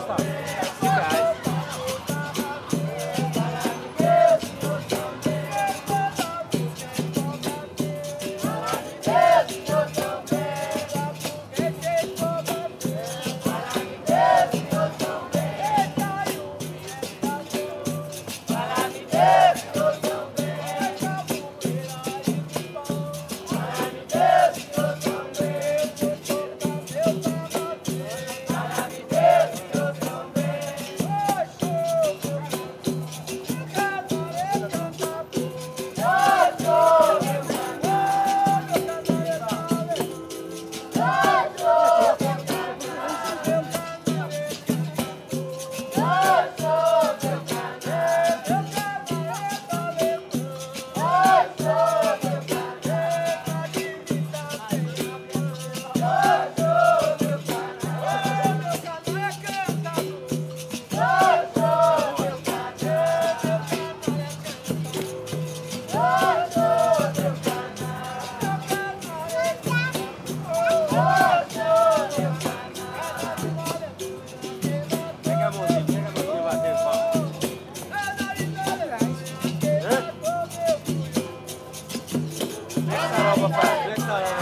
stop. araba, 5 tane araba.